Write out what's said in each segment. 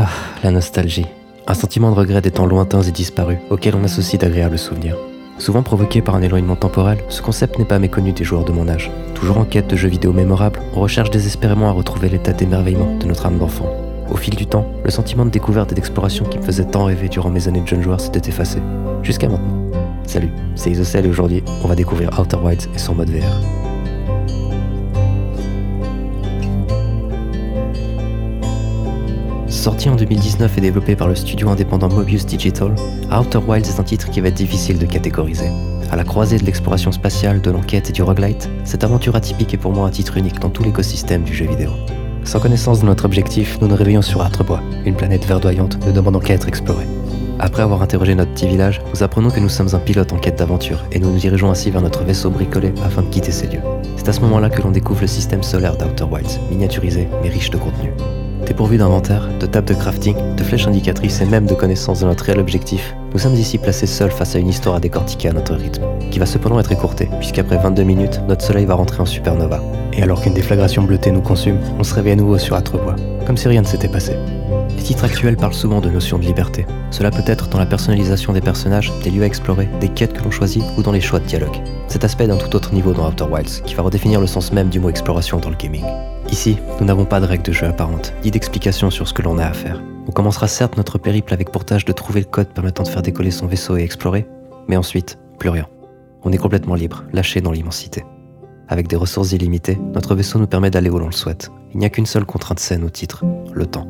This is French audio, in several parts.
Ah, la nostalgie. Un sentiment de regret des temps lointains et disparus auxquels on associe d'agréables souvenirs. Souvent provoqué par un éloignement temporel, ce concept n'est pas méconnu des joueurs de mon âge. Toujours en quête de jeux vidéo mémorables, on recherche désespérément à retrouver l'état d'émerveillement de notre âme d'enfant. Au fil du temps, le sentiment de découverte et d'exploration qui me faisait tant rêver durant mes années de jeune joueur s'était effacé. Jusqu'à maintenant. Salut, c'est Isocel et aujourd'hui, on va découvrir Outer Wilds et son mode VR. Sorti en 2019 et développé par le studio indépendant Mobius Digital, Outer Wilds est un titre qui va être difficile de catégoriser. À la croisée de l'exploration spatiale, de l'enquête et du roguelite, cette aventure atypique est pour moi un titre unique dans tout l'écosystème du jeu vidéo. Sans connaissance de notre objectif, nous nous réveillons sur Artrebois, une planète verdoyante ne demandant qu'à être explorée. Après avoir interrogé notre petit village, nous apprenons que nous sommes un pilote en quête d'aventure et nous nous dirigeons ainsi vers notre vaisseau bricolé afin de quitter ces lieux. C'est à ce moment-là que l'on découvre le système solaire d'Outer Wilds, miniaturisé mais riche de contenu. Dépourvu d'inventaire, de table de crafting, de flèches indicatrices et même de connaissance de notre réel objectif, nous sommes ici placés seuls face à une histoire à décortiquer à notre rythme, qui va cependant être écourtée, puisqu'après 22 minutes, notre soleil va rentrer en supernova. Et alors qu'une déflagration bleutée nous consume, on se réveille à nouveau sur Atrebois, comme si rien ne s'était passé. Les titres actuels parlent souvent de notions de liberté. Cela peut être dans la personnalisation des personnages, des lieux à explorer, des quêtes que l'on choisit ou dans les choix de dialogue. Cet aspect d'un tout autre niveau dans Outer Wilds, qui va redéfinir le sens même du mot exploration dans le gaming. Ici, nous n'avons pas de règles de jeu apparentes, ni d'explications sur ce que l'on a à faire. On commencera certes notre périple avec portage de trouver le code permettant de faire décoller son vaisseau et explorer, mais ensuite, plus rien. On est complètement libre, lâché dans l'immensité. Avec des ressources illimitées, notre vaisseau nous permet d'aller où l'on le souhaite. Il n'y a qu'une seule contrainte saine au titre, le temps.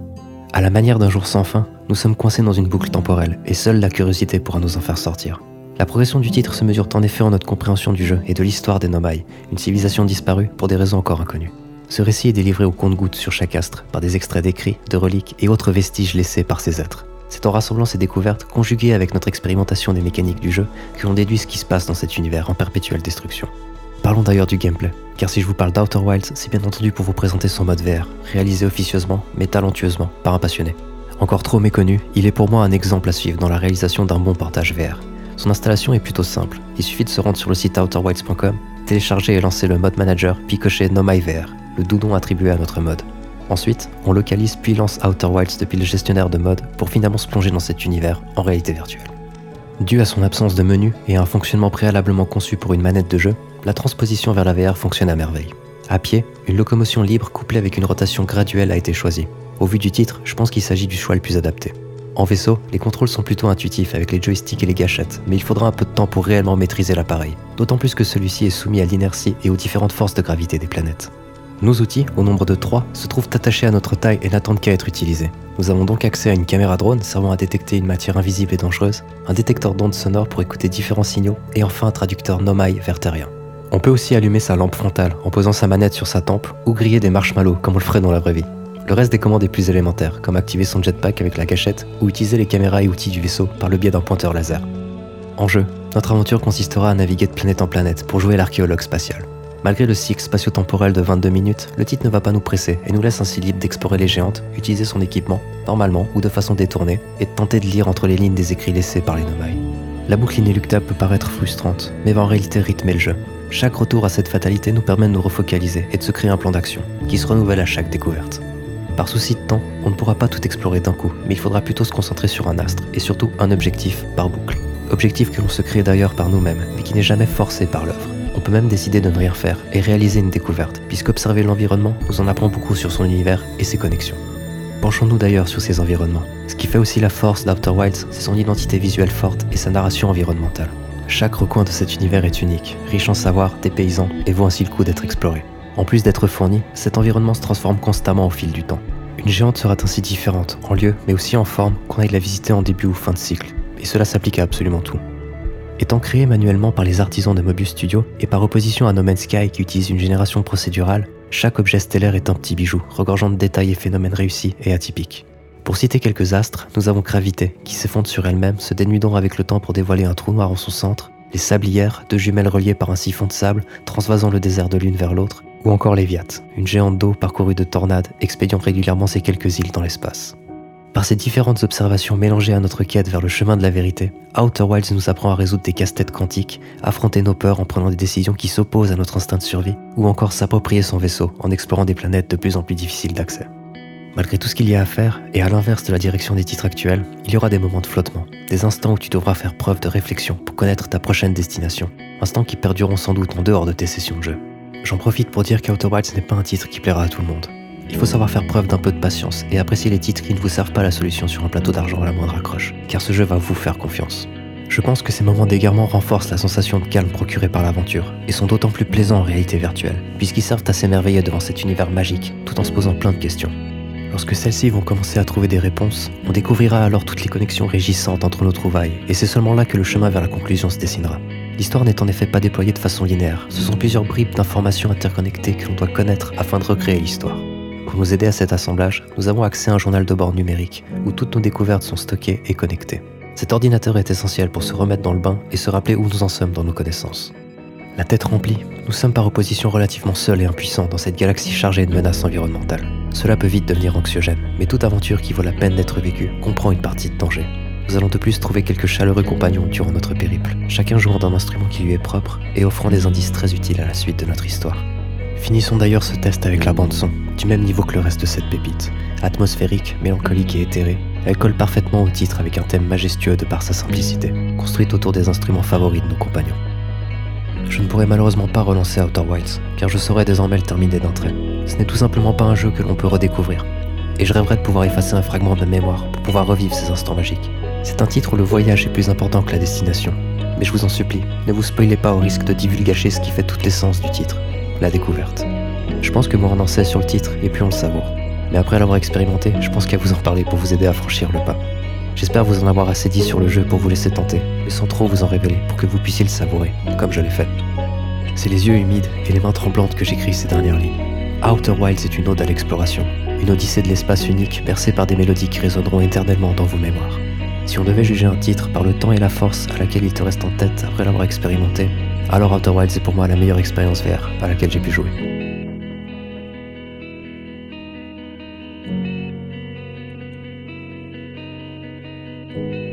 À la manière d'un jour sans fin, nous sommes coincés dans une boucle temporelle, et seule la curiosité pourra nous en faire sortir. La progression du titre se mesure en effet en notre compréhension du jeu et de l'histoire des Nomai, une civilisation disparue pour des raisons encore inconnues. Ce récit est délivré au compte-gouttes sur chaque astre, par des extraits d'écrits, de reliques et autres vestiges laissés par ces êtres. C'est en rassemblant ces découvertes, conjuguées avec notre expérimentation des mécaniques du jeu, que l'on déduit ce qui se passe dans cet univers en perpétuelle destruction. Parlons d'ailleurs du gameplay, car si je vous parle d'Outer Wilds, c'est bien entendu pour vous présenter son mode VR, réalisé officieusement, mais talentueusement, par un passionné. Encore trop méconnu, il est pour moi un exemple à suivre dans la réalisation d'un bon partage VR. Son installation est plutôt simple, il suffit de se rendre sur le site outerwilds.com, télécharger et lancer le mode manager, puis cocher No VR, le doudon attribué à notre mode. Ensuite, on localise puis lance Outer Wilds depuis le gestionnaire de mode pour finalement se plonger dans cet univers en réalité virtuelle. Dû à son absence de menu et à un fonctionnement préalablement conçu pour une manette de jeu, la transposition vers la VR fonctionne à merveille. À pied, une locomotion libre couplée avec une rotation graduelle a été choisie. Au vu du titre, je pense qu'il s'agit du choix le plus adapté. En vaisseau, les contrôles sont plutôt intuitifs avec les joysticks et les gâchettes, mais il faudra un peu de temps pour réellement maîtriser l'appareil, d'autant plus que celui-ci est soumis à l'inertie et aux différentes forces de gravité des planètes. Nos outils, au nombre de trois, se trouvent attachés à notre taille et n'attendent qu'à être utilisés. Nous avons donc accès à une caméra drone servant à détecter une matière invisible et dangereuse, un détecteur d'ondes sonores pour écouter différents signaux et enfin un traducteur Nomai vers terrien. On peut aussi allumer sa lampe frontale en posant sa manette sur sa tempe ou griller des marshmallows comme on le ferait dans la vraie vie. Le reste des commandes est plus élémentaire, comme activer son jetpack avec la cachette ou utiliser les caméras et outils du vaisseau par le biais d'un pointeur laser. En jeu, notre aventure consistera à naviguer de planète en planète pour jouer l'archéologue spatial. Malgré le cycle spatio-temporel de 22 minutes, le titre ne va pas nous presser et nous laisse ainsi libre d'explorer les géantes, utiliser son équipement, normalement ou de façon détournée, et de tenter de lire entre les lignes des écrits laissés par les Nomai. La boucle inéluctable peut paraître frustrante, mais va en réalité rythmer le jeu. Chaque retour à cette fatalité nous permet de nous refocaliser et de se créer un plan d'action, qui se renouvelle à chaque découverte. Par souci de temps, on ne pourra pas tout explorer d'un coup, mais il faudra plutôt se concentrer sur un astre, et surtout un objectif par boucle. Objectif que l'on se crée d'ailleurs par nous-mêmes, mais qui n'est jamais forcé par l'œuvre. On peut même décider de ne rien faire et réaliser une découverte, puisqu'observer l'environnement nous en apprend beaucoup sur son univers et ses connexions. Penchons-nous d'ailleurs sur ces environnements. Ce qui fait aussi la force d'Outer Wilds, c'est son identité visuelle forte et sa narration environnementale. Chaque recoin de cet univers est unique, riche en savoir, dépaysant et vaut ainsi le coup d'être exploré. En plus d'être fourni, cet environnement se transforme constamment au fil du temps. Une géante sera ainsi différente, en lieu, mais aussi en forme, qu'on aille la visiter en début ou fin de cycle. Et cela s'applique à absolument tout. Étant créé manuellement par les artisans de Mobius Studio et par opposition à No Man's Sky qui utilise une génération procédurale, chaque objet stellaire est un petit bijou, regorgeant de détails et phénomènes réussis et atypiques. Pour citer quelques astres, nous avons Gravité, qui s'effondre sur elle-même, se dénudant avec le temps pour dévoiler un trou noir en son centre, les Sablières, deux jumelles reliées par un siphon de sable, transvasant le désert de l'une vers l'autre, ou encore Léviat, une géante d'eau parcourue de tornades, expédiant régulièrement ses quelques îles dans l'espace. Par ces différentes observations mélangées à notre quête vers le chemin de la vérité, Outer Wilds nous apprend à résoudre des casse-têtes quantiques, affronter nos peurs en prenant des décisions qui s'opposent à notre instinct de survie, ou encore s'approprier son vaisseau en explorant des planètes de plus en plus difficiles d'accès. Malgré tout ce qu'il y a à faire, et à l'inverse de la direction des titres actuels, il y aura des moments de flottement, des instants où tu devras faire preuve de réflexion pour connaître ta prochaine destination, instants qui perdureront sans doute en dehors de tes sessions de jeu. J'en profite pour dire qu'Outer Wilds n'est pas un titre qui plaira à tout le monde. Il faut savoir faire preuve d'un peu de patience et apprécier les titres qui ne vous servent pas la solution sur un plateau d'argent à la moindre accroche, car ce jeu va vous faire confiance. Je pense que ces moments d'égarement renforcent la sensation de calme procurée par l'aventure, et sont d'autant plus plaisants en réalité virtuelle, puisqu'ils servent à s'émerveiller devant cet univers magique, tout en se posant plein de questions. Lorsque celles-ci vont commencer à trouver des réponses, on découvrira alors toutes les connexions régissantes entre nos trouvailles, et c'est seulement là que le chemin vers la conclusion se dessinera. L'histoire n'est en effet pas déployée de façon linéaire, ce sont plusieurs bribes d'informations interconnectées que l'on doit connaître afin de recréer l'histoire. Pour nous aider à cet assemblage, nous avons accès à un journal de bord numérique, où toutes nos découvertes sont stockées et connectées. Cet ordinateur est essentiel pour se remettre dans le bain et se rappeler où nous en sommes dans nos connaissances. La tête remplie, nous sommes par opposition relativement seuls et impuissants dans cette galaxie chargée de menaces environnementales. Cela peut vite devenir anxiogène, mais toute aventure qui vaut la peine d'être vécue comprend une partie de danger. Nous allons de plus trouver quelques chaleureux compagnons durant notre périple, chacun jouant d'un instrument qui lui est propre et offrant des indices très utiles à la suite de notre histoire. Finissons d'ailleurs ce test avec la bande son, du même niveau que le reste de cette pépite. Atmosphérique, mélancolique et éthérée, elle colle parfaitement au titre avec un thème majestueux de par sa simplicité, construite autour des instruments favoris de nos compagnons. Je ne pourrai malheureusement pas relancer Outer Wilds, car je saurais désormais le terminer d'un trait. Ce n'est tout simplement pas un jeu que l'on peut redécouvrir. Et je rêverais de pouvoir effacer un fragment de ma mémoire pour pouvoir revivre ces instants magiques. C'est un titre où le voyage est plus important que la destination. Mais je vous en supplie, ne vous spoilez pas au risque de divulgacher ce qui fait toute l'essence du titre, la découverte. Je pense que moins on en sait sur le titre et plus on le savoure. Mais après l'avoir expérimenté, je pense qu'à vous en parler pour vous aider à franchir le pas. J'espère vous en avoir assez dit sur le jeu pour vous laisser tenter, mais sans trop vous en révéler pour que vous puissiez le savourer, comme je l'ai fait. C'est les yeux humides et les mains tremblantes que j'écris ces dernières lignes. Outer Wilds est une ode à l'exploration, une odyssée de l'espace unique bercée par des mélodies qui résonneront éternellement dans vos mémoires. Si on devait juger un titre par le temps et la force à laquelle il te reste en tête après l'avoir expérimenté, alors Outer Wilds est pour moi la meilleure expérience VR à laquelle j'ai pu jouer. Bye.